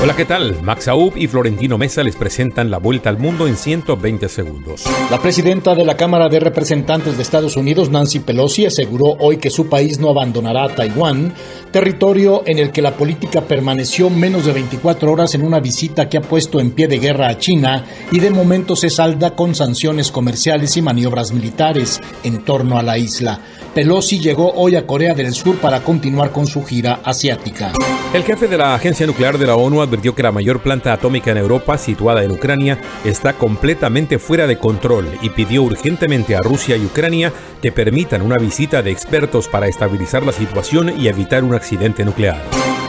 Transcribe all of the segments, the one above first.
Hola, ¿qué tal? Max Aub y Florentino Mesa les presentan la vuelta al mundo en 120 segundos. La presidenta de la Cámara de Representantes de Estados Unidos, Nancy Pelosi, aseguró hoy que su país no abandonará a Taiwán, territorio en el que la política permaneció menos de 24 horas en una visita que ha puesto en pie de guerra a China y de momento se salda con sanciones comerciales y maniobras militares en torno a la isla. Pelosi llegó hoy a Corea del Sur para continuar con su gira asiática. El jefe de la Agencia Nuclear de la ONU advirtió que la mayor planta atómica en Europa, situada en Ucrania, está completamente fuera de control y pidió urgentemente a Rusia y Ucrania que permitan una visita de expertos para estabilizar la situación y evitar un accidente nuclear.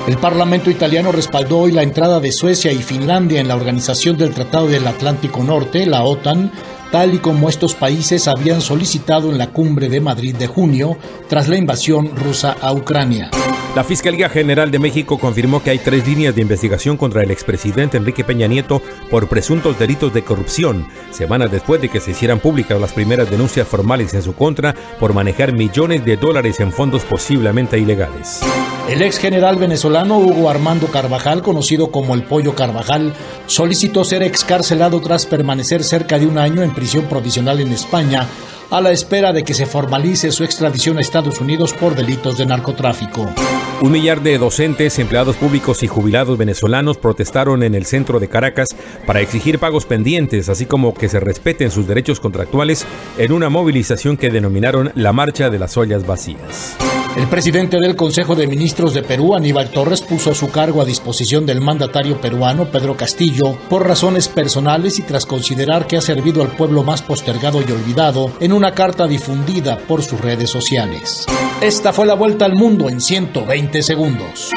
El Parlamento italiano respaldó hoy la entrada de Suecia y Finlandia en la Organización del Tratado del Atlántico Norte, la OTAN, tal y como estos países habían solicitado en la cumbre de Madrid de junio tras la invasión rusa a Ucrania. La Fiscalía General de México confirmó que hay tres líneas de investigación contra el expresidente Enrique Peña Nieto por presuntos delitos de corrupción, semanas después de que se hicieran públicas las primeras denuncias formales en su contra por manejar millones de dólares en fondos posiblemente ilegales. El ex general venezolano Hugo Armando Carvajal, conocido como el Pollo Carvajal, solicitó ser excarcelado tras permanecer cerca de un año en prisión provisional en España a la espera de que se formalice su extradición a Estados Unidos por delitos de narcotráfico. Un millar de docentes, empleados públicos y jubilados venezolanos protestaron en el centro de Caracas para exigir pagos pendientes, así como que se respeten sus derechos contractuales en una movilización que denominaron la Marcha de las Ollas Vacías. El presidente del Consejo de Ministros de Perú, Aníbal Torres, puso su cargo a disposición del mandatario peruano, Pedro Castillo, por razones personales y tras considerar que ha servido al pueblo más postergado y olvidado en una carta difundida por sus redes sociales. Esta fue la vuelta al mundo en 120 segundos.